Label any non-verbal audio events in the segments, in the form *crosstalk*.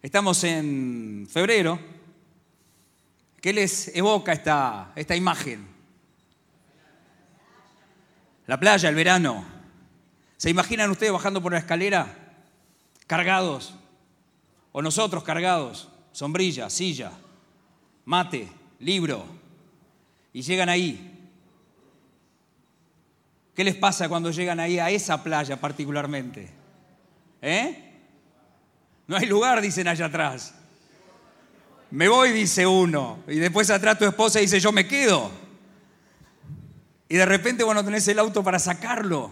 Estamos en febrero. ¿Qué les evoca esta, esta imagen? La playa, el verano. ¿Se imaginan ustedes bajando por la escalera cargados? O nosotros cargados, sombrilla, silla, mate, libro. Y llegan ahí. ¿Qué les pasa cuando llegan ahí a esa playa particularmente? ¿Eh? No hay lugar, dicen allá atrás. Me voy, dice uno. Y después atrás tu esposa dice, yo me quedo. Y de repente vos no tenés el auto para sacarlo.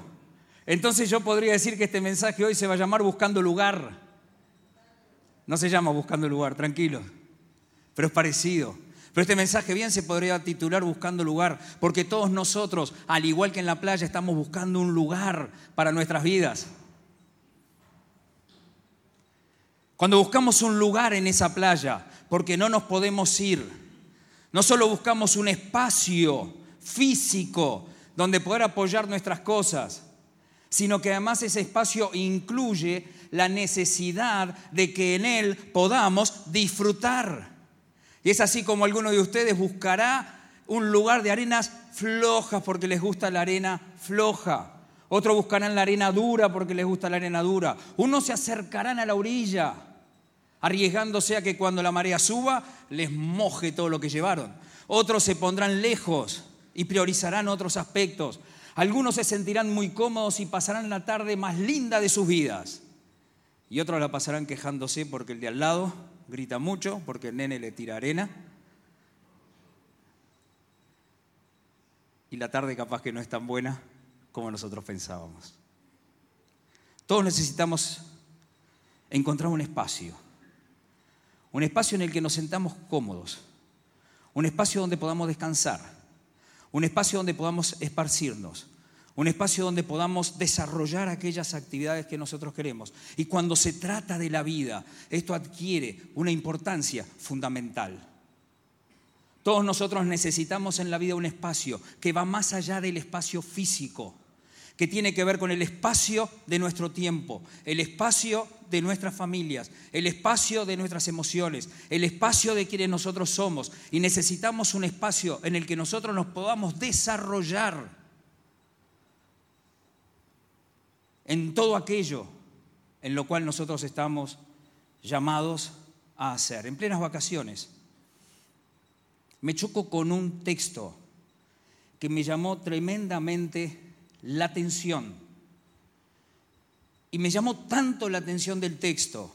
Entonces yo podría decir que este mensaje hoy se va a llamar Buscando lugar. No se llama Buscando lugar, tranquilo. Pero es parecido. Pero este mensaje bien se podría titular Buscando lugar, porque todos nosotros, al igual que en la playa, estamos buscando un lugar para nuestras vidas. Cuando buscamos un lugar en esa playa, porque no nos podemos ir, no solo buscamos un espacio físico donde poder apoyar nuestras cosas, sino que además ese espacio incluye la necesidad de que en él podamos disfrutar. Y es así como alguno de ustedes buscará un lugar de arenas flojas porque les gusta la arena floja. Otros buscarán la arena dura porque les gusta la arena dura. Unos se acercarán a la orilla, arriesgándose a que cuando la marea suba les moje todo lo que llevaron. Otros se pondrán lejos y priorizarán otros aspectos. Algunos se sentirán muy cómodos y pasarán la tarde más linda de sus vidas. Y otros la pasarán quejándose porque el de al lado grita mucho, porque el nene le tira arena. Y la tarde capaz que no es tan buena como nosotros pensábamos. Todos necesitamos encontrar un espacio, un espacio en el que nos sentamos cómodos, un espacio donde podamos descansar, un espacio donde podamos esparcirnos, un espacio donde podamos desarrollar aquellas actividades que nosotros queremos. Y cuando se trata de la vida, esto adquiere una importancia fundamental. Todos nosotros necesitamos en la vida un espacio que va más allá del espacio físico que tiene que ver con el espacio de nuestro tiempo, el espacio de nuestras familias, el espacio de nuestras emociones, el espacio de quienes nosotros somos. Y necesitamos un espacio en el que nosotros nos podamos desarrollar en todo aquello en lo cual nosotros estamos llamados a hacer. En plenas vacaciones, me choco con un texto que me llamó tremendamente la atención. Y me llamó tanto la atención del texto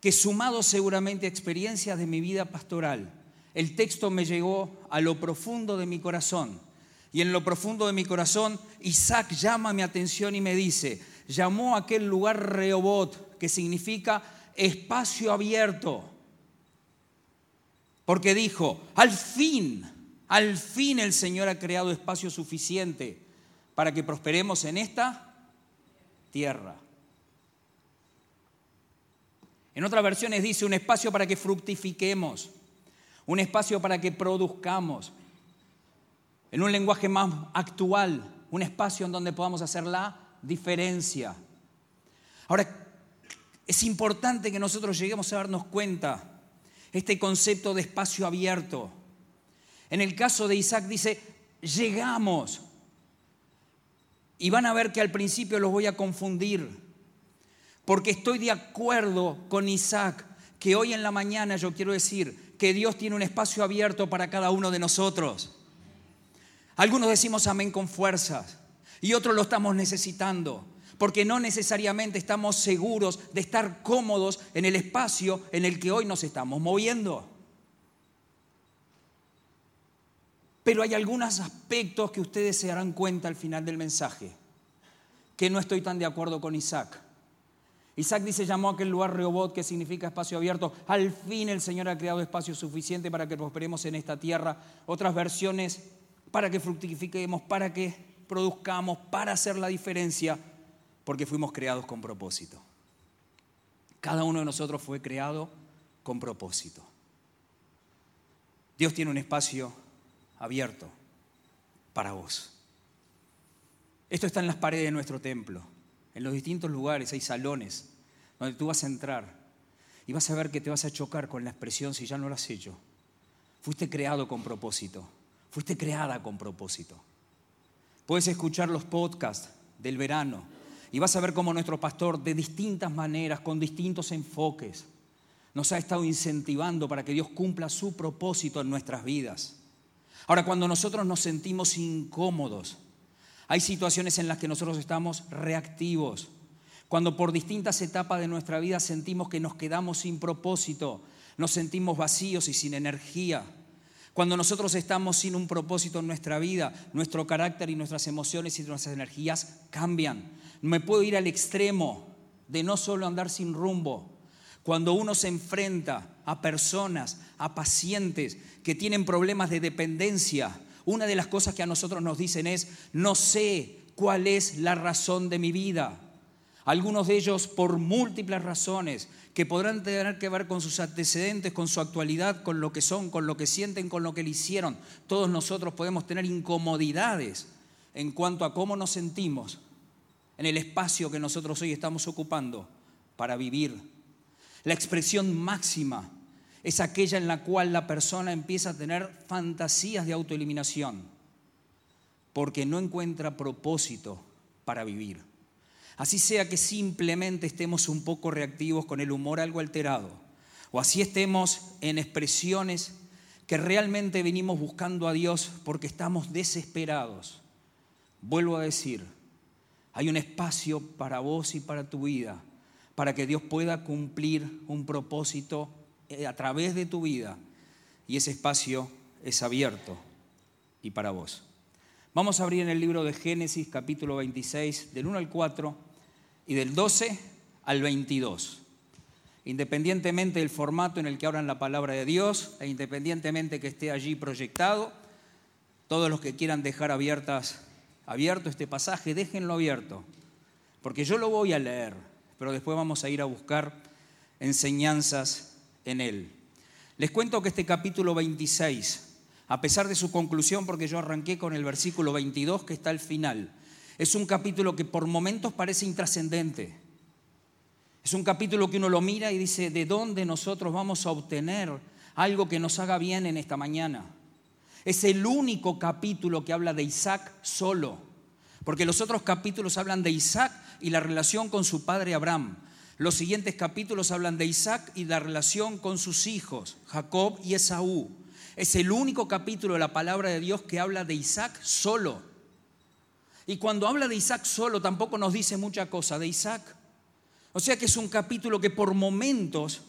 que sumado seguramente a experiencias de mi vida pastoral, el texto me llegó a lo profundo de mi corazón. Y en lo profundo de mi corazón, Isaac llama mi atención y me dice, llamó a aquel lugar Rehobot, que significa espacio abierto. Porque dijo, al fin, al fin el Señor ha creado espacio suficiente para que prosperemos en esta tierra. En otras versiones dice un espacio para que fructifiquemos, un espacio para que produzcamos. En un lenguaje más actual, un espacio en donde podamos hacer la diferencia. Ahora, es importante que nosotros lleguemos a darnos cuenta este concepto de espacio abierto. En el caso de Isaac dice, llegamos. Y van a ver que al principio los voy a confundir, porque estoy de acuerdo con Isaac, que hoy en la mañana yo quiero decir que Dios tiene un espacio abierto para cada uno de nosotros. Algunos decimos amén con fuerzas y otros lo estamos necesitando, porque no necesariamente estamos seguros de estar cómodos en el espacio en el que hoy nos estamos moviendo. Pero hay algunos aspectos que ustedes se darán cuenta al final del mensaje, que no estoy tan de acuerdo con Isaac. Isaac dice, llamó a aquel lugar Rehobot, que significa espacio abierto. Al fin el Señor ha creado espacio suficiente para que prosperemos en esta tierra. Otras versiones, para que fructifiquemos, para que produzcamos, para hacer la diferencia, porque fuimos creados con propósito. Cada uno de nosotros fue creado con propósito. Dios tiene un espacio abierto para vos. Esto está en las paredes de nuestro templo. En los distintos lugares hay salones donde tú vas a entrar. Y vas a ver que te vas a chocar con la expresión si ya no lo has hecho. Fuiste creado con propósito. Fuiste creada con propósito. Puedes escuchar los podcasts del verano y vas a ver cómo nuestro pastor de distintas maneras, con distintos enfoques, nos ha estado incentivando para que Dios cumpla su propósito en nuestras vidas. Ahora, cuando nosotros nos sentimos incómodos, hay situaciones en las que nosotros estamos reactivos. Cuando por distintas etapas de nuestra vida sentimos que nos quedamos sin propósito, nos sentimos vacíos y sin energía. Cuando nosotros estamos sin un propósito en nuestra vida, nuestro carácter y nuestras emociones y nuestras energías cambian. Me puedo ir al extremo de no solo andar sin rumbo. Cuando uno se enfrenta a personas, a pacientes que tienen problemas de dependencia, una de las cosas que a nosotros nos dicen es, no sé cuál es la razón de mi vida. Algunos de ellos por múltiples razones que podrán tener que ver con sus antecedentes, con su actualidad, con lo que son, con lo que sienten, con lo que le hicieron. Todos nosotros podemos tener incomodidades en cuanto a cómo nos sentimos en el espacio que nosotros hoy estamos ocupando para vivir. La expresión máxima es aquella en la cual la persona empieza a tener fantasías de autoeliminación porque no encuentra propósito para vivir. Así sea que simplemente estemos un poco reactivos con el humor algo alterado, o así estemos en expresiones que realmente venimos buscando a Dios porque estamos desesperados. Vuelvo a decir, hay un espacio para vos y para tu vida, para que Dios pueda cumplir un propósito eh, a través de tu vida, y ese espacio es abierto y para vos. Vamos a abrir en el libro de Génesis capítulo 26, del 1 al 4 y del 12 al 22. Independientemente del formato en el que hablan la palabra de Dios e independientemente que esté allí proyectado, todos los que quieran dejar abiertas, abierto este pasaje, déjenlo abierto, porque yo lo voy a leer, pero después vamos a ir a buscar enseñanzas en él. Les cuento que este capítulo 26, a pesar de su conclusión, porque yo arranqué con el versículo 22 que está al final, es un capítulo que por momentos parece intrascendente. Es un capítulo que uno lo mira y dice, ¿de dónde nosotros vamos a obtener algo que nos haga bien en esta mañana? Es el único capítulo que habla de Isaac solo, porque los otros capítulos hablan de Isaac y la relación con su padre Abraham. Los siguientes capítulos hablan de Isaac y la relación con sus hijos, Jacob y Esaú. Es el único capítulo de la palabra de Dios que habla de Isaac solo. Y cuando habla de Isaac solo tampoco nos dice mucha cosa de Isaac. O sea que es un capítulo que por momentos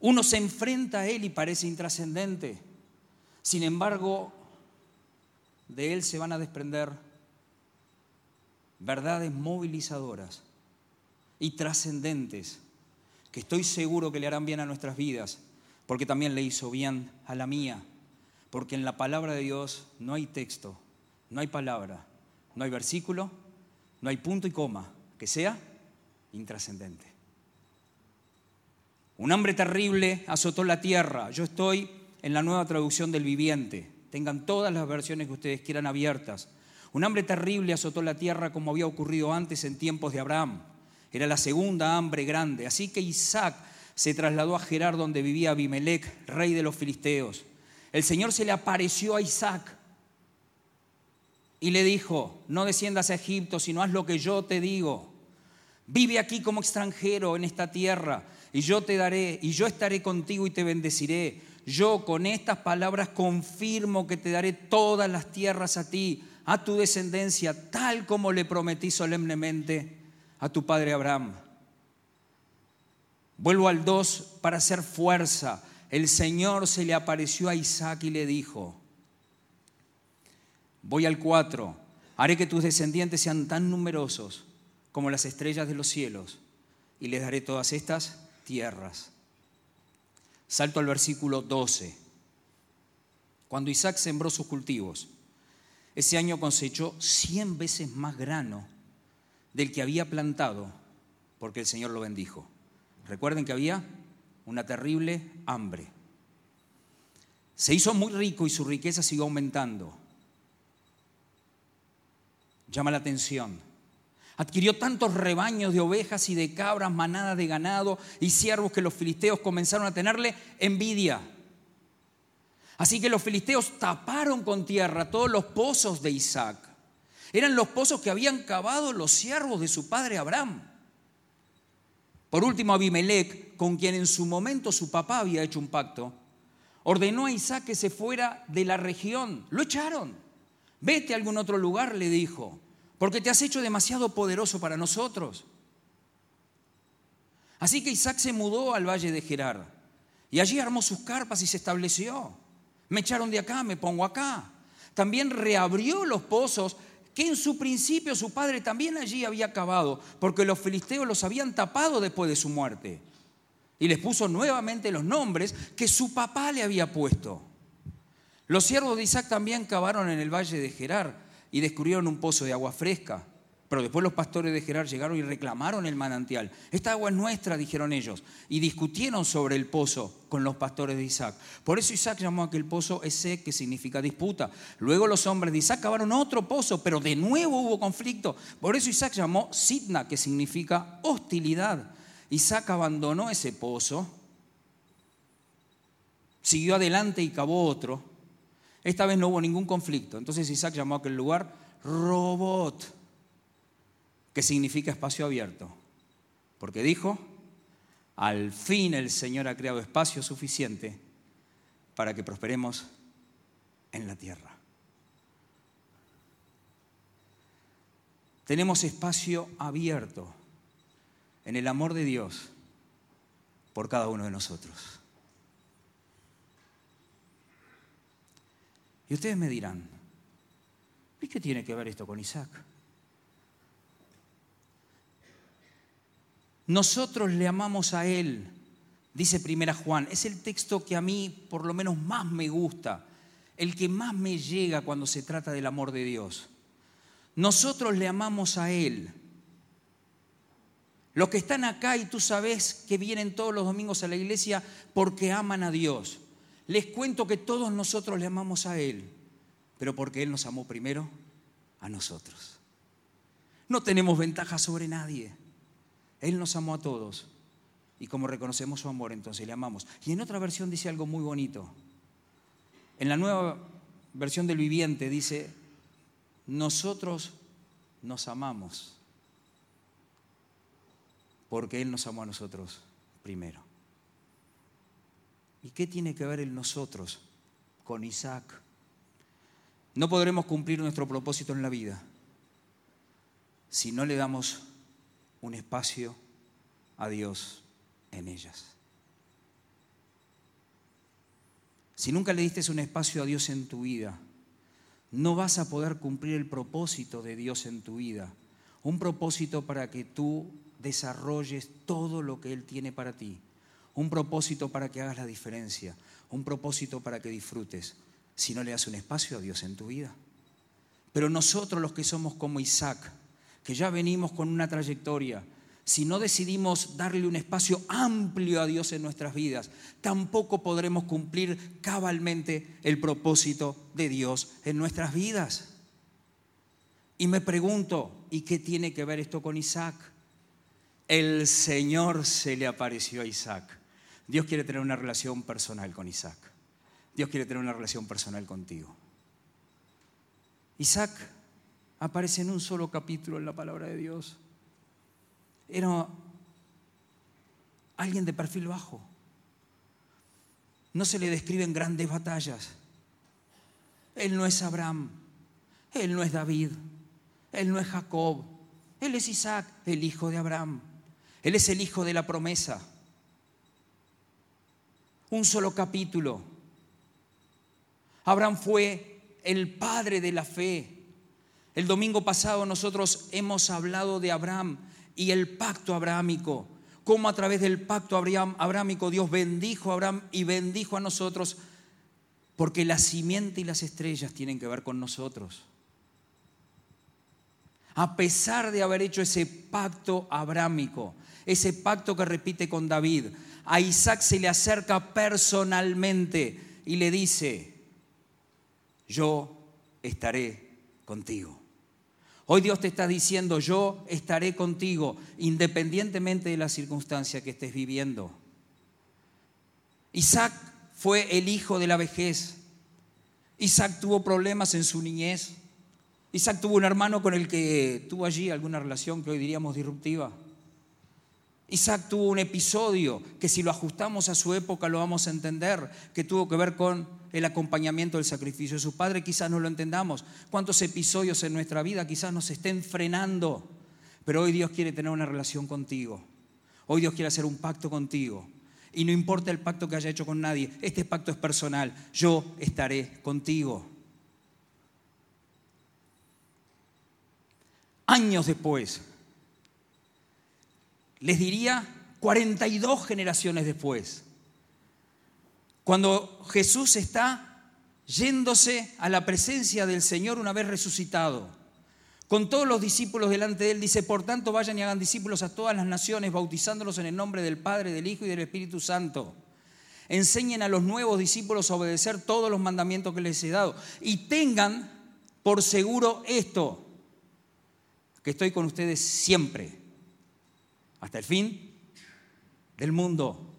uno se enfrenta a él y parece intrascendente. Sin embargo, de él se van a desprender verdades movilizadoras y trascendentes que estoy seguro que le harán bien a nuestras vidas, porque también le hizo bien a la mía, porque en la palabra de Dios no hay texto, no hay palabra, no hay versículo, no hay punto y coma que sea intrascendente. Un hambre terrible azotó la tierra. Yo estoy en la nueva traducción del viviente. Tengan todas las versiones que ustedes quieran abiertas. Un hambre terrible azotó la tierra como había ocurrido antes en tiempos de Abraham. Era la segunda hambre grande. Así que Isaac se trasladó a Gerar donde vivía Abimelech, rey de los filisteos. El Señor se le apareció a Isaac y le dijo, no desciendas a Egipto, sino haz lo que yo te digo. Vive aquí como extranjero en esta tierra y yo te daré y yo estaré contigo y te bendeciré. Yo con estas palabras confirmo que te daré todas las tierras a ti, a tu descendencia, tal como le prometí solemnemente a tu padre Abraham. Vuelvo al 2 para hacer fuerza. El Señor se le apareció a Isaac y le dijo, Voy al 4. Haré que tus descendientes sean tan numerosos como las estrellas de los cielos y les daré todas estas tierras. Salto al versículo 12. Cuando Isaac sembró sus cultivos, ese año cosechó cien veces más grano del que había plantado, porque el Señor lo bendijo. Recuerden que había una terrible hambre. Se hizo muy rico y su riqueza siguió aumentando llama la atención. Adquirió tantos rebaños de ovejas y de cabras, manadas de ganado y siervos que los filisteos comenzaron a tenerle envidia. Así que los filisteos taparon con tierra todos los pozos de Isaac. Eran los pozos que habían cavado los siervos de su padre Abraham. Por último, Abimelech, con quien en su momento su papá había hecho un pacto, ordenó a Isaac que se fuera de la región. Lo echaron. Vete a algún otro lugar, le dijo porque te has hecho demasiado poderoso para nosotros. Así que Isaac se mudó al valle de Gerar y allí armó sus carpas y se estableció. Me echaron de acá, me pongo acá. También reabrió los pozos que en su principio su padre también allí había cavado, porque los filisteos los habían tapado después de su muerte. Y les puso nuevamente los nombres que su papá le había puesto. Los siervos de Isaac también cavaron en el valle de Gerar y descubrieron un pozo de agua fresca. Pero después los pastores de Gerar llegaron y reclamaron el manantial. Esta agua es nuestra, dijeron ellos, y discutieron sobre el pozo con los pastores de Isaac. Por eso Isaac llamó a aquel pozo ese que significa disputa. Luego los hombres de Isaac cavaron otro pozo, pero de nuevo hubo conflicto. Por eso Isaac llamó Sidna, que significa hostilidad. Isaac abandonó ese pozo, siguió adelante y cavó otro esta vez no hubo ningún conflicto. Entonces Isaac llamó a aquel lugar Robot, que significa espacio abierto. Porque dijo, al fin el Señor ha creado espacio suficiente para que prosperemos en la tierra. Tenemos espacio abierto en el amor de Dios por cada uno de nosotros. Y ustedes me dirán, ¿y qué tiene que ver esto con Isaac? Nosotros le amamos a Él, dice Primera Juan. Es el texto que a mí por lo menos más me gusta, el que más me llega cuando se trata del amor de Dios. Nosotros le amamos a Él. Los que están acá y tú sabes que vienen todos los domingos a la iglesia porque aman a Dios. Les cuento que todos nosotros le amamos a Él, pero porque Él nos amó primero a nosotros. No tenemos ventaja sobre nadie. Él nos amó a todos. Y como reconocemos su amor, entonces le amamos. Y en otra versión dice algo muy bonito. En la nueva versión del viviente dice, nosotros nos amamos porque Él nos amó a nosotros primero. ¿Y qué tiene que ver el nosotros con Isaac? No podremos cumplir nuestro propósito en la vida si no le damos un espacio a Dios en ellas. Si nunca le diste un espacio a Dios en tu vida, no vas a poder cumplir el propósito de Dios en tu vida. Un propósito para que tú desarrolles todo lo que Él tiene para ti un propósito para que hagas la diferencia, un propósito para que disfrutes, si no le das un espacio a Dios en tu vida. Pero nosotros los que somos como Isaac, que ya venimos con una trayectoria, si no decidimos darle un espacio amplio a Dios en nuestras vidas, tampoco podremos cumplir cabalmente el propósito de Dios en nuestras vidas. Y me pregunto, ¿y qué tiene que ver esto con Isaac? El Señor se le apareció a Isaac Dios quiere tener una relación personal con Isaac. Dios quiere tener una relación personal contigo. Isaac aparece en un solo capítulo en la palabra de Dios. Era alguien de perfil bajo. No se le describen grandes batallas. Él no es Abraham, él no es David, él no es Jacob, él es Isaac, el hijo de Abraham. Él es el hijo de la promesa un solo capítulo. Abraham fue el padre de la fe. El domingo pasado nosotros hemos hablado de Abraham y el pacto abrahámico, cómo a través del pacto abrahámico Dios bendijo a Abraham y bendijo a nosotros, porque la simiente y las estrellas tienen que ver con nosotros. A pesar de haber hecho ese pacto abrahámico, ese pacto que repite con David, a Isaac se le acerca personalmente y le dice, yo estaré contigo. Hoy Dios te está diciendo, yo estaré contigo independientemente de la circunstancia que estés viviendo. Isaac fue el hijo de la vejez. Isaac tuvo problemas en su niñez. Isaac tuvo un hermano con el que tuvo allí alguna relación que hoy diríamos disruptiva. Isaac tuvo un episodio que si lo ajustamos a su época lo vamos a entender, que tuvo que ver con el acompañamiento del sacrificio de su padre. Quizás no lo entendamos. ¿Cuántos episodios en nuestra vida quizás nos estén frenando? Pero hoy Dios quiere tener una relación contigo. Hoy Dios quiere hacer un pacto contigo. Y no importa el pacto que haya hecho con nadie, este pacto es personal. Yo estaré contigo. Años después, les diría 42 generaciones después, cuando Jesús está yéndose a la presencia del Señor una vez resucitado, con todos los discípulos delante de él, dice, por tanto vayan y hagan discípulos a todas las naciones, bautizándolos en el nombre del Padre, del Hijo y del Espíritu Santo. Enseñen a los nuevos discípulos a obedecer todos los mandamientos que les he dado. Y tengan por seguro esto, que estoy con ustedes siempre, hasta el fin del mundo.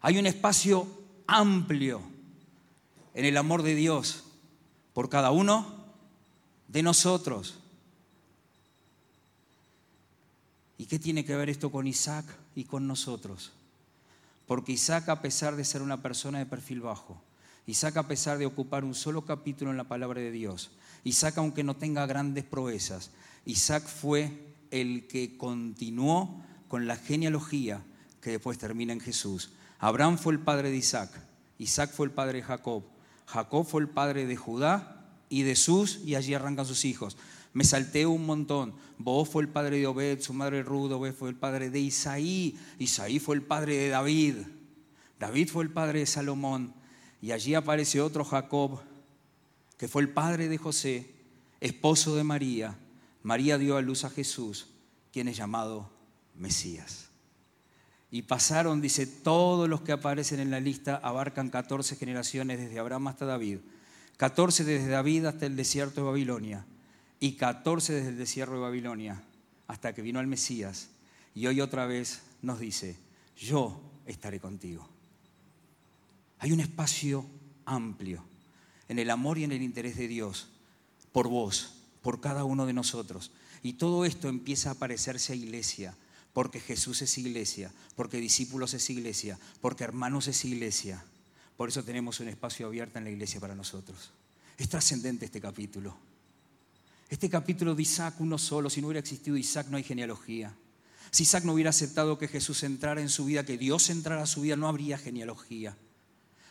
Hay un espacio amplio en el amor de Dios por cada uno de nosotros. ¿Y qué tiene que ver esto con Isaac y con nosotros? Porque Isaac, a pesar de ser una persona de perfil bajo, Isaac, a pesar de ocupar un solo capítulo en la palabra de Dios, Isaac, aunque no tenga grandes proezas, Isaac fue el que continuó con la genealogía que después termina en Jesús. Abraham fue el padre de Isaac, Isaac fue el padre de Jacob, Jacob fue el padre de Judá y de Sus, y allí arrancan sus hijos. Me salté un montón. Boaz fue el padre de Obed, su madre Ruth, Obed fue el padre de Isaí, Isaí fue el padre de David, David fue el padre de Salomón, y allí aparece otro Jacob, que fue el padre de José, esposo de María. María dio a luz a Jesús, quien es llamado Mesías. Y pasaron, dice, todos los que aparecen en la lista abarcan 14 generaciones desde Abraham hasta David. 14 desde David hasta el desierto de Babilonia y 14 desde el desierto de Babilonia hasta que vino el Mesías. Y hoy otra vez nos dice, yo estaré contigo. Hay un espacio amplio en el amor y en el interés de Dios por vos, por cada uno de nosotros. Y todo esto empieza a parecerse a iglesia, porque Jesús es iglesia, porque discípulos es iglesia, porque hermanos es iglesia. Por eso tenemos un espacio abierto en la iglesia para nosotros. Es trascendente este capítulo. Este capítulo de Isaac uno solo, si no hubiera existido Isaac no hay genealogía. Si Isaac no hubiera aceptado que Jesús entrara en su vida, que Dios entrara a su vida, no habría genealogía.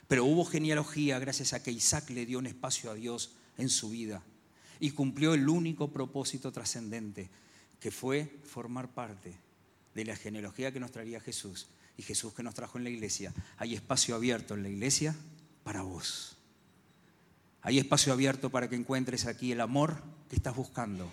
Pero hubo genealogía gracias a que Isaac le dio un espacio a Dios en su vida y cumplió el único propósito trascendente, que fue formar parte de la genealogía que nos traería Jesús y Jesús que nos trajo en la iglesia, hay espacio abierto en la iglesia para vos. Hay espacio abierto para que encuentres aquí el amor que estás buscando.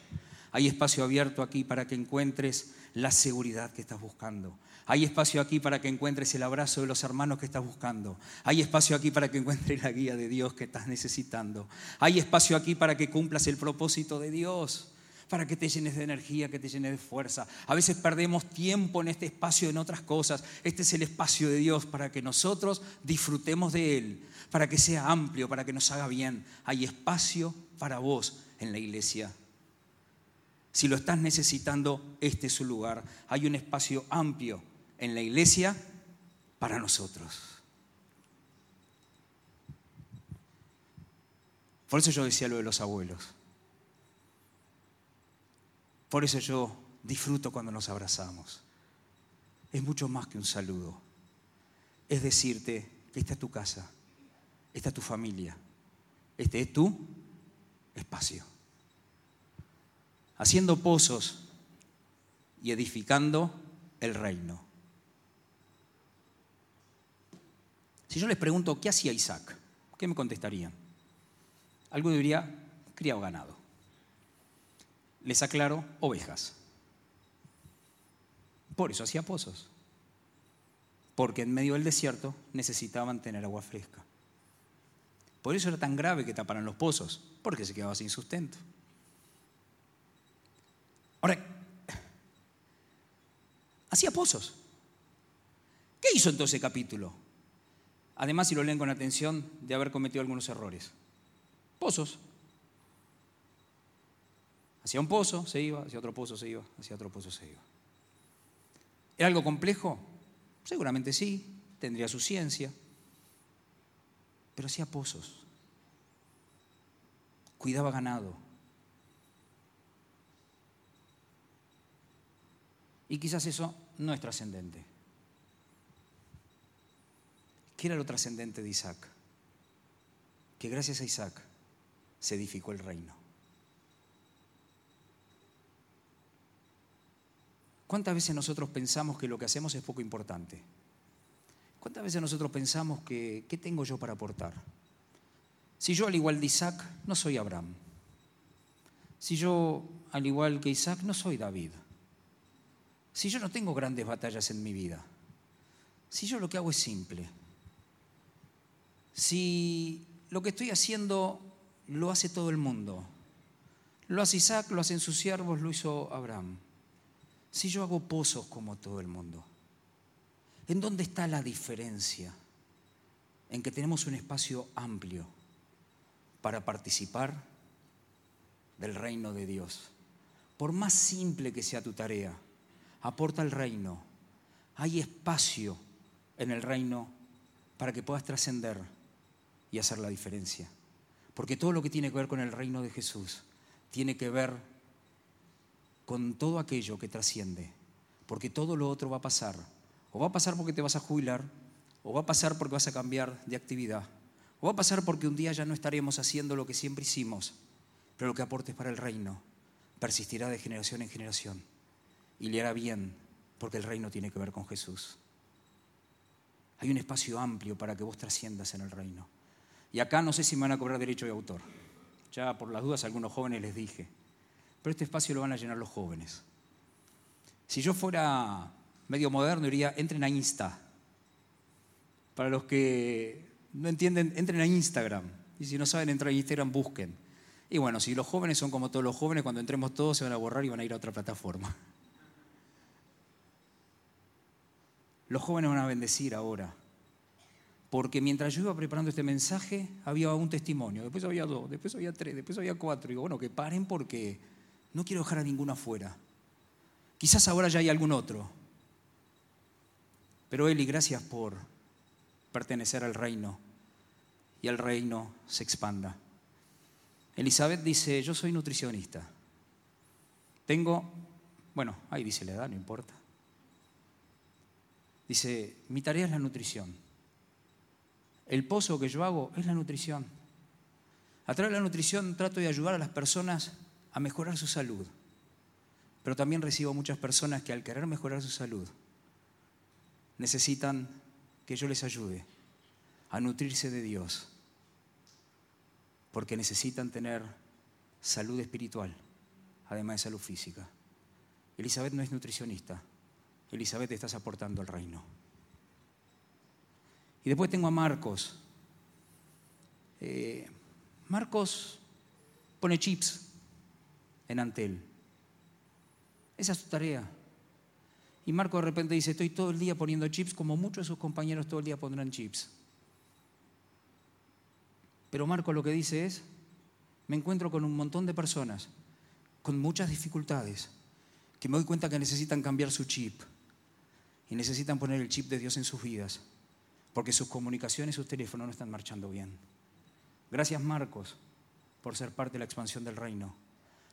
Hay espacio abierto aquí para que encuentres la seguridad que estás buscando. Hay espacio aquí para que encuentres el abrazo de los hermanos que estás buscando. Hay espacio aquí para que encuentres la guía de Dios que estás necesitando. Hay espacio aquí para que cumplas el propósito de Dios para que te llenes de energía, que te llenes de fuerza. A veces perdemos tiempo en este espacio en otras cosas. Este es el espacio de Dios para que nosotros disfrutemos de Él, para que sea amplio, para que nos haga bien. Hay espacio para vos en la iglesia. Si lo estás necesitando, este es su lugar. Hay un espacio amplio en la iglesia para nosotros. Por eso yo decía lo de los abuelos. Por eso yo disfruto cuando nos abrazamos. Es mucho más que un saludo. Es decirte que esta es tu casa, esta es tu familia, este es tu espacio. Haciendo pozos y edificando el reino. Si yo les pregunto, ¿qué hacía Isaac? ¿Qué me contestarían? Algo diría, criado ganado les aclaro, ovejas. Por eso hacía pozos. Porque en medio del desierto necesitaban tener agua fresca. Por eso era tan grave que taparan los pozos, porque se quedaba sin sustento. Ahora, hacía pozos. ¿Qué hizo en todo ese capítulo? Además, si lo leen con atención, de haber cometido algunos errores. Pozos. Hacía un pozo, se iba, hacía otro pozo, se iba, hacía otro pozo, se iba. ¿Era algo complejo? Seguramente sí, tendría su ciencia, pero hacía pozos, cuidaba ganado. Y quizás eso no es trascendente. ¿Qué era lo trascendente de Isaac? Que gracias a Isaac se edificó el reino. ¿Cuántas veces nosotros pensamos que lo que hacemos es poco importante? ¿Cuántas veces nosotros pensamos que qué tengo yo para aportar? Si yo al igual de Isaac no soy Abraham. Si yo al igual que Isaac no soy David. Si yo no tengo grandes batallas en mi vida. Si yo lo que hago es simple. Si lo que estoy haciendo lo hace todo el mundo. Lo hace Isaac, lo hacen sus siervos, lo hizo Abraham. Si yo hago pozos como todo el mundo. ¿En dónde está la diferencia? En que tenemos un espacio amplio para participar del reino de Dios. Por más simple que sea tu tarea, aporta al reino. Hay espacio en el reino para que puedas trascender y hacer la diferencia. Porque todo lo que tiene que ver con el reino de Jesús tiene que ver con todo aquello que trasciende. Porque todo lo otro va a pasar. O va a pasar porque te vas a jubilar, o va a pasar porque vas a cambiar de actividad, o va a pasar porque un día ya no estaremos haciendo lo que siempre hicimos, pero lo que aportes para el reino persistirá de generación en generación y le hará bien porque el reino tiene que ver con Jesús. Hay un espacio amplio para que vos trasciendas en el reino. Y acá no sé si me van a cobrar derecho de autor. Ya por las dudas algunos jóvenes les dije. Pero este espacio lo van a llenar los jóvenes. Si yo fuera medio moderno, diría, entren a Insta. Para los que no entienden, entren a Instagram. Y si no saben entrar a Instagram, busquen. Y bueno, si los jóvenes son como todos los jóvenes, cuando entremos todos se van a borrar y van a ir a otra plataforma. *laughs* Los jóvenes van a bendecir ahora porque mientras yo iba preparando este mensaje, había un testimonio, después había dos, después había tres, después había cuatro. Y digo, bueno, que paren porque no quiero dejar a ninguno afuera. Quizás ahora ya hay algún otro. Pero Eli, gracias por pertenecer al reino y el reino se expanda. Elizabeth dice, yo soy nutricionista. Tengo, bueno, ahí dice la edad, no importa. Dice, mi tarea es la nutrición. El pozo que yo hago es la nutrición. A través de la nutrición trato de ayudar a las personas a mejorar su salud. Pero también recibo muchas personas que al querer mejorar su salud necesitan que yo les ayude a nutrirse de Dios. Porque necesitan tener salud espiritual, además de salud física. Elizabeth no es nutricionista. Elizabeth estás aportando al reino. Y después tengo a Marcos. Eh, Marcos pone chips en Antel. Esa es su tarea. Y Marcos de repente dice, estoy todo el día poniendo chips, como muchos de sus compañeros todo el día pondrán chips. Pero Marcos lo que dice es, me encuentro con un montón de personas con muchas dificultades, que me doy cuenta que necesitan cambiar su chip y necesitan poner el chip de Dios en sus vidas porque sus comunicaciones y sus teléfonos no están marchando bien. Gracias Marcos por ser parte de la expansión del reino.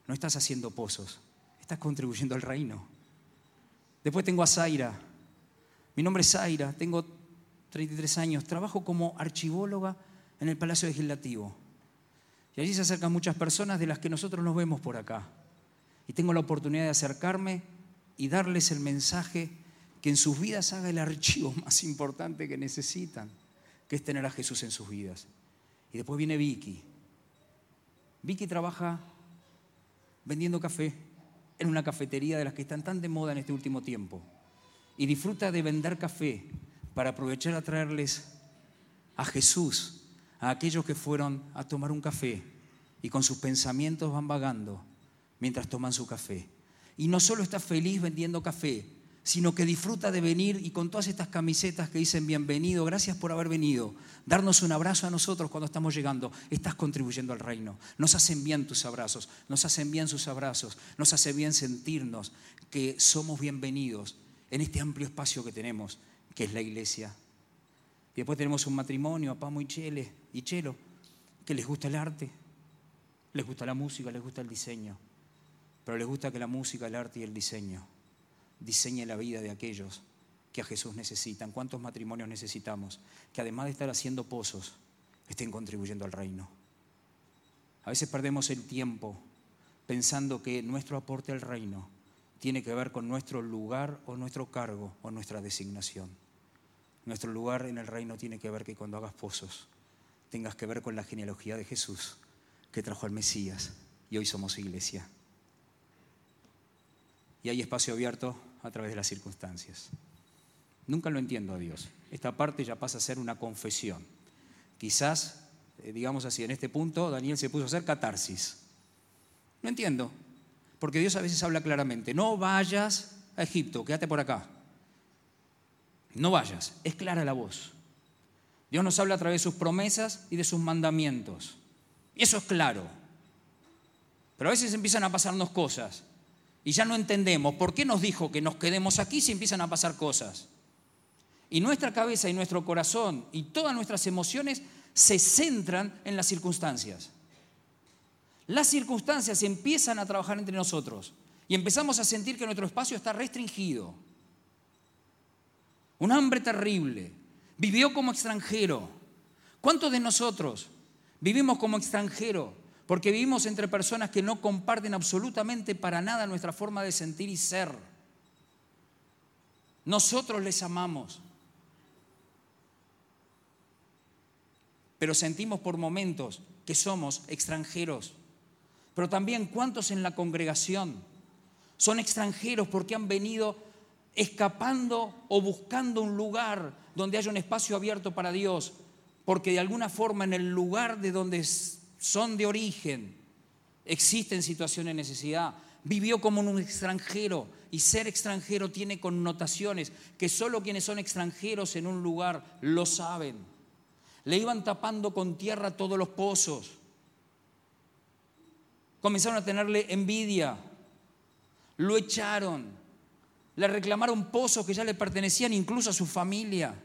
No estás haciendo pozos, estás contribuyendo al reino. Después tengo a Zaira. Mi nombre es Zaira, tengo 33 años, trabajo como archivóloga en el Palacio Legislativo. Y allí se acercan muchas personas de las que nosotros nos vemos por acá. Y tengo la oportunidad de acercarme y darles el mensaje que en sus vidas haga el archivo *laughs* más importante que necesitan, que es tener a Jesús en sus vidas. Y después viene Vicky. Vicky trabaja vendiendo café en una cafetería de las que están tan de moda en este último tiempo. Y disfruta de vender café para aprovechar a traerles a Jesús, a aquellos que fueron a tomar un café y con sus pensamientos van vagando mientras toman su café. y no solo está feliz vendiendo café, sino que disfruta de venir y con todas estas camisetas que dicen bienvenido, gracias por haber venido, darnos un abrazo a nosotros cuando estamos llegando, estás contribuyendo al reino. Nos hacen bien tus abrazos, nos hacen bien sus abrazos, nos hace bien sentirnos que somos bienvenidos en este amplio espacio que tenemos, que es la iglesia. Y después tenemos un matrimonio, Pamo y y Chelo, que les gusta el arte, les gusta la música, les gusta el diseño, pero les gusta que la música, el arte y el diseño diseñe la vida de aquellos que a Jesús necesitan. ¿Cuántos matrimonios necesitamos? Que además de estar haciendo pozos, estén contribuyendo al reino. A veces perdemos el tiempo pensando que nuestro aporte al reino tiene que ver con nuestro lugar o nuestro cargo o nuestra designación. Nuestro lugar en el reino tiene que ver que cuando hagas pozos tengas que ver con la genealogía de Jesús que trajo al Mesías y hoy somos iglesia. Y hay espacio abierto a través de las circunstancias. Nunca lo entiendo a Dios. Esta parte ya pasa a ser una confesión. Quizás, eh, digamos así, en este punto Daniel se puso a hacer catarsis. No entiendo, porque Dios a veces habla claramente, no vayas a Egipto, quédate por acá. No vayas, es clara la voz. Dios nos habla a través de sus promesas y de sus mandamientos. Y eso es claro. Pero a veces empiezan a pasarnos cosas y ya no entendemos por qué nos dijo que nos quedemos aquí si empiezan a pasar cosas. Y nuestra cabeza y nuestro corazón y todas nuestras emociones se centran en las circunstancias. Las circunstancias empiezan a trabajar entre nosotros y empezamos a sentir que nuestro espacio está restringido. Un hambre terrible. Vivió como extranjero. ¿Cuántos de nosotros vivimos como extranjero porque vivimos entre personas que no comparten absolutamente para nada nuestra forma de sentir y ser. Nosotros les amamos, pero sentimos por momentos que somos extranjeros. Pero también cuántos en la congregación son extranjeros porque han venido escapando o buscando un lugar donde haya un espacio abierto para Dios, porque de alguna forma en el lugar de donde son de origen, existen situaciones de necesidad, vivió como un extranjero y ser extranjero tiene connotaciones que solo quienes son extranjeros en un lugar lo saben. Le iban tapando con tierra todos los pozos. Comenzaron a tenerle envidia. Lo echaron. Le reclamaron pozos que ya le pertenecían incluso a su familia.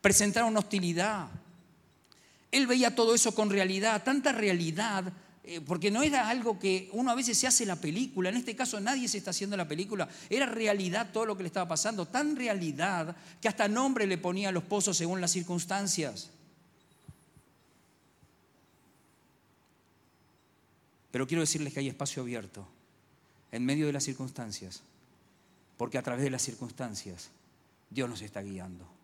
Presentaron hostilidad. Él veía todo eso con realidad, tanta realidad, eh, porque no era algo que uno a veces se hace la película, en este caso nadie se está haciendo la película, era realidad todo lo que le estaba pasando, tan realidad que hasta nombre le ponía a los pozos según las circunstancias. Pero quiero decirles que hay espacio abierto en medio de las circunstancias, porque a través de las circunstancias Dios nos está guiando.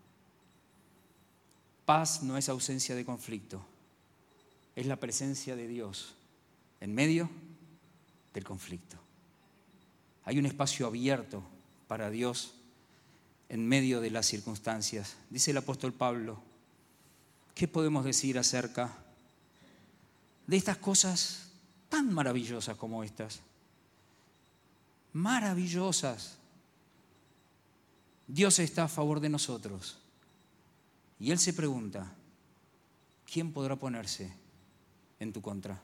Paz no es ausencia de conflicto, es la presencia de Dios en medio del conflicto. Hay un espacio abierto para Dios en medio de las circunstancias. Dice el apóstol Pablo, ¿qué podemos decir acerca de estas cosas tan maravillosas como estas? Maravillosas. Dios está a favor de nosotros. Y él se pregunta, ¿quién podrá ponerse en tu contra?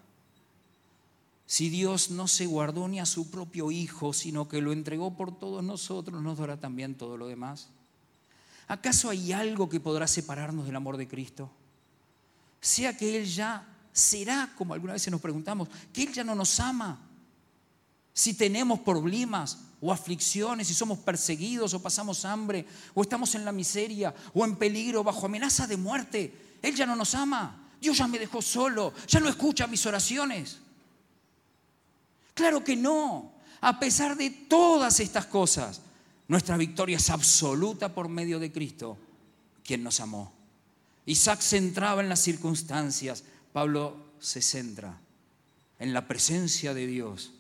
Si Dios no se guardó ni a su propio Hijo, sino que lo entregó por todos nosotros, ¿nos dará también todo lo demás? ¿Acaso hay algo que podrá separarnos del amor de Cristo? Sea que Él ya será, como alguna vez nos preguntamos, que Él ya no nos ama. Si tenemos problemas, o aflicciones, si somos perseguidos o pasamos hambre, o estamos en la miseria, o en peligro, bajo amenaza de muerte. Él ya no nos ama. Dios ya me dejó solo, ya no escucha mis oraciones. Claro que no. A pesar de todas estas cosas, nuestra victoria es absoluta por medio de Cristo, quien nos amó. Isaac se centraba en las circunstancias, Pablo se centra en la presencia de Dios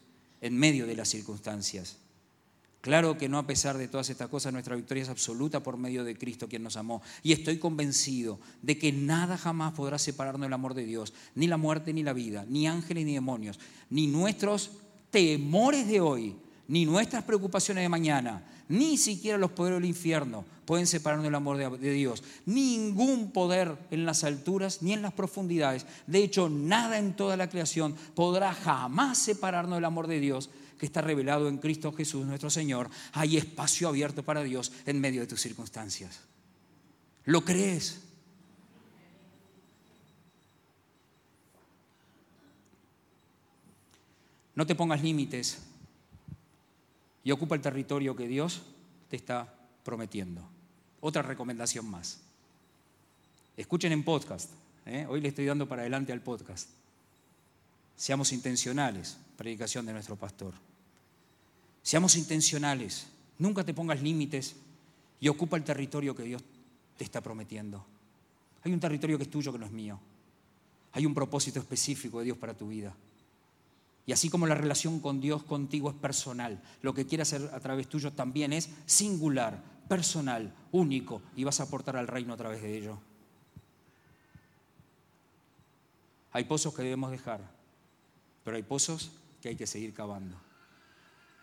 en medio de las circunstancias. Claro que no a pesar de todas estas cosas, nuestra victoria es absoluta por medio de Cristo quien nos amó. Y estoy convencido de que nada jamás podrá separarnos del amor de Dios, ni la muerte ni la vida, ni ángeles ni demonios, ni nuestros temores de hoy, ni nuestras preocupaciones de mañana, ni siquiera los poderes del infierno pueden separarnos del amor de, Dios. Ningún poder en las alturas ni en las profundidades. De hecho, nada en toda la creación podrá jamás separarnos del amor de Dios que está revelado en Cristo Jesús nuestro Señor. Hay espacio abierto para Dios en medio de tus circunstancias. ¿Lo crees? No te pongas límites y ocupa el territorio que Dios te está prometiendo. Otra recomendación más. Escuchen en podcast. ¿eh? Hoy le estoy dando para adelante al podcast. Seamos intencionales, predicación de nuestro pastor. Seamos intencionales. Nunca te pongas límites y ocupa el territorio que Dios te está prometiendo. Hay un territorio que es tuyo que no es mío. Hay un propósito específico de Dios para tu vida. Y así como la relación con Dios contigo es personal, lo que quiere hacer a través tuyo también es singular, personal, único, y vas a aportar al reino a través de ello. Hay pozos que debemos dejar, pero hay pozos que hay que seguir cavando.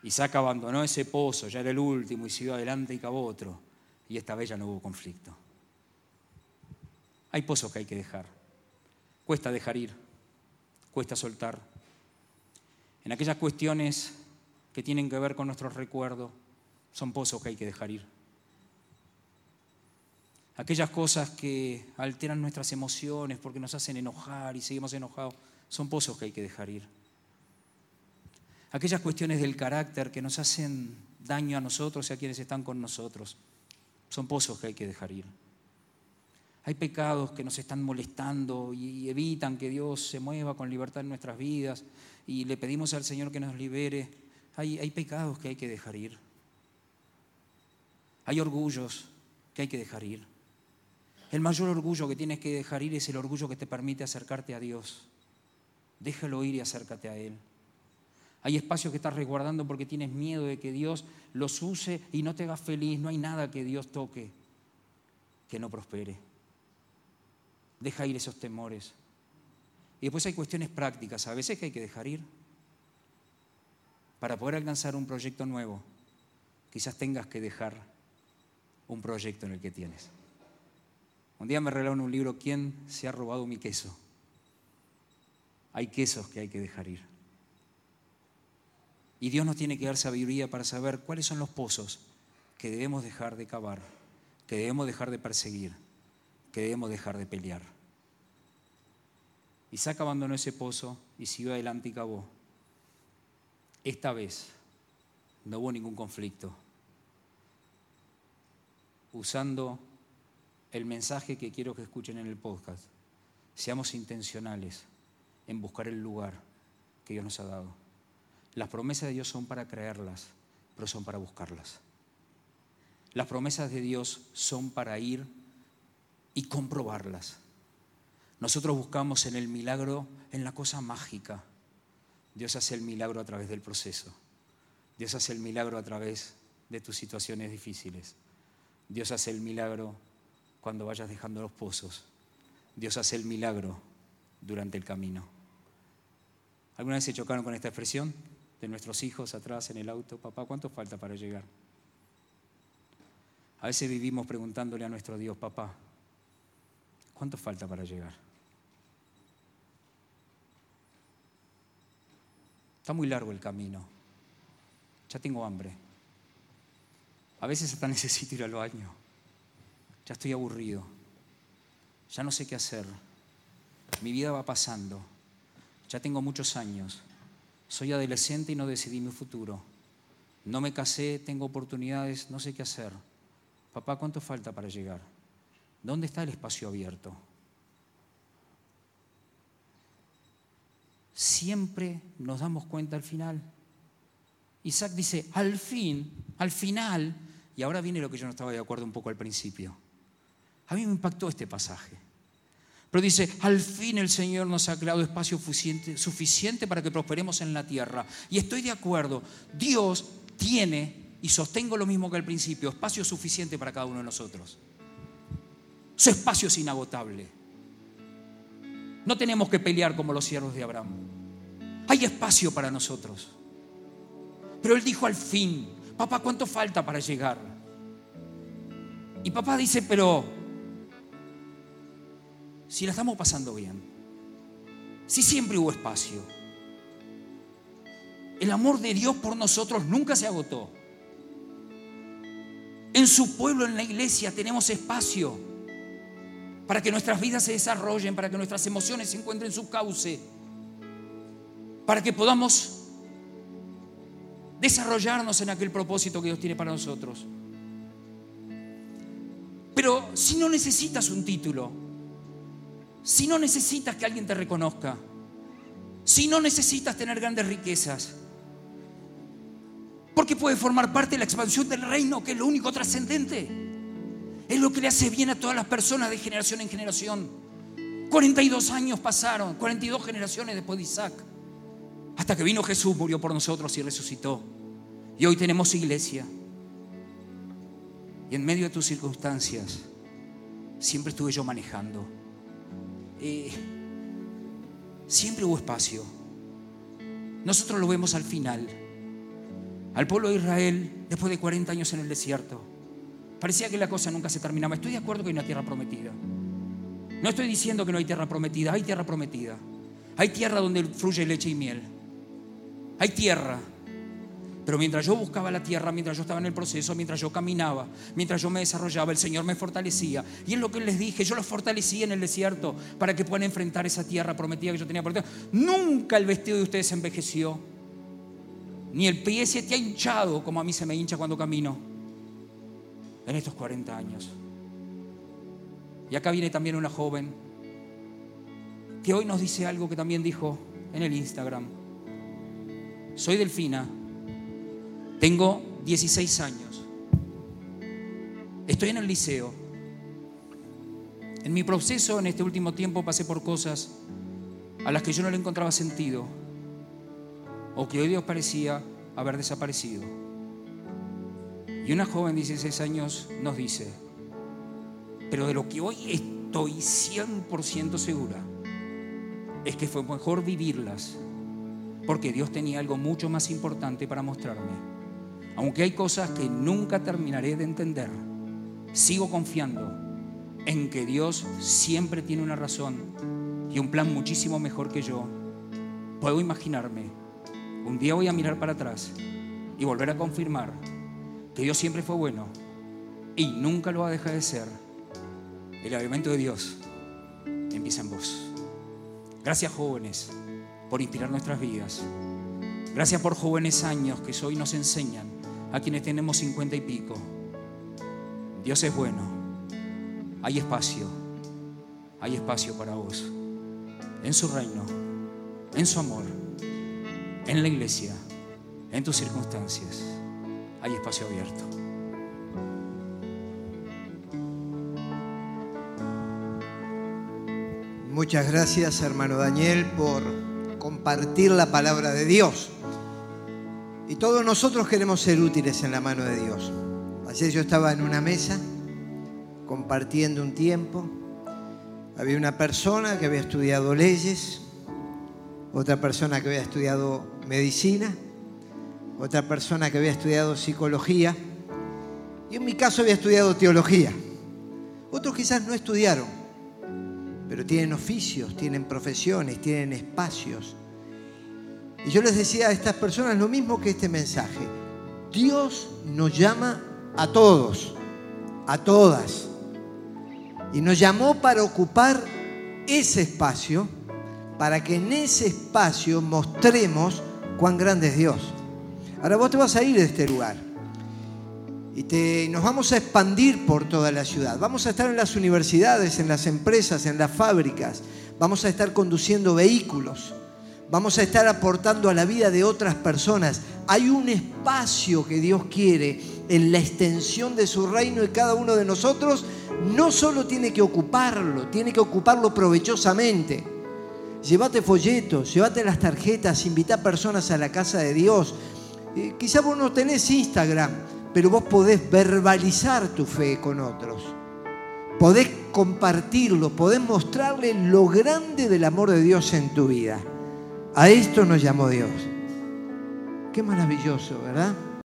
Isaac abandonó ese pozo, ya era el último, y siguió adelante y cavó otro. Y esta vez ya no hubo conflicto. Hay pozos que hay que dejar. Cuesta dejar ir, cuesta soltar en aquellas cuestiones que tienen que ver con nuestros recuerdos, son pozos que hay que dejar ir. Aquellas cosas que alteran nuestras emociones porque nos hacen enojar y seguimos enojados, son pozos que hay que dejar ir. Aquellas cuestiones del carácter que nos hacen daño a nosotros y a quienes están con nosotros, son pozos que hay que dejar ir. Hay pecados que nos están molestando y evitan que Dios se mueva con libertad en nuestras vidas y le pedimos al Señor que nos libere. Hay, pecados que hay que dejar ir. Hay orgullos que hay que dejar ir. El mayor orgullo que tienes que dejar ir es el orgullo que te permite acercarte a Dios. Déjalo ir y acércate a Él. Hay espacios que estás resguardando porque tienes miedo de que Dios los use y no te haga feliz. No hay nada que Dios toque que no prospere. Deja ir esos temores. Y después hay cuestiones prácticas, a veces que hay que dejar ir. Para poder alcanzar un proyecto nuevo, quizás tengas que dejar un proyecto en el que tienes. Un día me regalaron un libro, ¿Quién se ha robado mi queso? Hay quesos que hay que dejar ir. Y Dios nos tiene que dar sabiduría para saber cuáles son los pozos que debemos dejar de cavar, que debemos dejar de perseguir que debemos dejar de pelear. Isaac abandonó ese pozo y siguió adelante y cavó. Esta vez no hubo ningún conflicto. Usando el mensaje que quiero que escuchen en el podcast, seamos intencionales en buscar el lugar que Dios nos ha dado. Las promesas de Dios son para creerlas, pero son para buscarlas. Las promesas de Dios son para ir y comprobarlas. Nosotros buscamos en el milagro, en la cosa mágica. Dios hace el milagro a través del proceso. Dios hace el milagro a través de tus situaciones difíciles. Dios hace el milagro cuando vayas dejando los pozos. Dios hace el milagro durante el camino. ¿Alguna vez se chocaron con esta expresión de nuestros hijos atrás en el auto? Papá, ¿cuánto falta para llegar? A veces vivimos preguntándole a nuestro Dios, papá, ¿Cuánto falta para llegar? Está muy largo el camino. Ya tengo hambre. A veces hasta *laughs* necesito ir al baño. Ya estoy aburrido. Ya no sé qué hacer. Mi vida va pasando. Ya tengo muchos años. Soy adolescente y no decidí mi futuro. No me casé, tengo oportunidades, no sé qué hacer. Papá, ¿cuánto falta para llegar? ¿Dónde está el espacio abierto? Siempre nos damos cuenta al final. Isaac dice, al fin, al final, y ahora viene lo que yo no estaba de acuerdo un poco al principio. A mí me impactó este pasaje. Pero dice, al fin el Señor nos ha creado espacio suficiente, suficiente para que prosperemos en la tierra. Y estoy de acuerdo, Dios tiene, y sostengo lo mismo que al principio, espacio suficiente para cada uno de nosotros. Su espacio es inagotable. No tenemos que pelear como los siervos de Abraham. Hay espacio para nosotros. Pero él dijo al fin, papá, ¿cuánto falta para llegar? Y papá dice, pero si la estamos pasando bien, si siempre hubo espacio, el amor de Dios por nosotros nunca se agotó. En su pueblo, en la iglesia, tenemos espacio para que nuestras vidas se desarrollen, para que nuestras emociones se encuentren su cauce, para que podamos desarrollarnos en aquel propósito que Dios tiene para nosotros. Pero si no necesitas un título, si no necesitas que alguien te reconozca, si no necesitas tener grandes riquezas, porque puede formar parte de la expansión del reino, que es lo único trascendente. Es lo que le hace bien a todas las personas de generación en generación. 42 años pasaron, 42 generaciones después de Isaac. Hasta que vino Jesús, murió por nosotros y resucitó. Y hoy tenemos iglesia. Y en medio de tus circunstancias, siempre estuve yo manejando. Eh, siempre hubo espacio. Nosotros lo vemos al final. Al pueblo de Israel, después de 40 años en el desierto, parecía que la cosa nunca se terminaba. Estoy de acuerdo que hay una tierra prometida. No estoy diciendo que no hay tierra prometida, hay tierra prometida. Hay tierra donde fluye leche y miel. Hay tierra. Pero mientras yo buscaba la tierra, mientras yo estaba en el proceso, mientras yo caminaba, mientras yo me desarrollaba, el Señor me fortalecía. Y es lo que les dije, yo los fortalecí en el desierto para que puedan enfrentar esa tierra prometida que yo tenía por dentro. Nunca el vestido de ustedes envejeció, ni el pie se te ha hinchado como a mí se me hincha cuando camino en estos 40 años. Y acá viene también una joven que hoy nos dice algo que también dijo en el Instagram. Soy Delfina, tengo 16 años, estoy en el liceo. En mi proceso en este último tiempo pasé por cosas a las que yo no le encontraba sentido o que hoy Dios parecía haber desaparecido. Y una joven de 16 años nos dice, pero de lo que hoy estoy 100% segura es que fue mejor vivirlas porque Dios tenía algo mucho más importante para mostrarme. Aunque hay cosas que nunca terminaré de entender, sigo confiando en que Dios siempre tiene una razón y un plan muchísimo mejor que yo. Puedo imaginarme, un día voy a mirar para atrás y volver a confirmar que Dios siempre fue bueno y nunca lo va a dejar de ser. El alimento de Dios empieza en vos. Gracias jóvenes por inspirar nuestras vidas. Gracias por jóvenes años que hoy nos enseñan a quienes tenemos cincuenta y pico. Dios es bueno. Hay espacio. Hay espacio para vos. En su reino. En su amor. En la iglesia. En tus circunstancias. Hay espacio abierto. Muchas gracias, hermano Daniel, por compartir la palabra de Dios. Y todos nosotros queremos ser útiles en la mano de Dios. Ayer yo estaba en una mesa compartiendo un tiempo. Había una persona que había estudiado leyes, otra persona que había estudiado medicina, otra persona que había estudiado psicología y en mi caso había estudiado teología. Otros quizás no estudiaron, pero tienen oficios, tienen profesiones, tienen espacios. Y yo les decía a estas personas lo mismo que este mensaje. Dios nos llama a todos, a todas. Y nos llamó para ocupar ese espacio, para que en ese espacio mostremos cuán grande es Dios. Ahora vos te vas a ir de este lugar y nos vamos a expandir por toda la ciudad. Vamos a estar en las universidades, en las empresas, en las fábricas. Vamos a estar conduciendo vehículos. Vamos a estar aportando a la vida de otras personas. Hay un espacio que Dios quiere en la extensión de su reino y cada uno de nosotros no solo tiene que ocuparlo, tiene que ocuparlo provechosamente. Llévate folletos, llévate las tarjetas, invita personas a la casa de Dios. Quizá vos no tenés Instagram, pero vos podés verbalizar tu fe con otros. Podés compartirlo, podés mostrarle lo grande del amor de Dios en tu vida. A esto nos llamó Dios. Qué maravilloso, ¿verdad?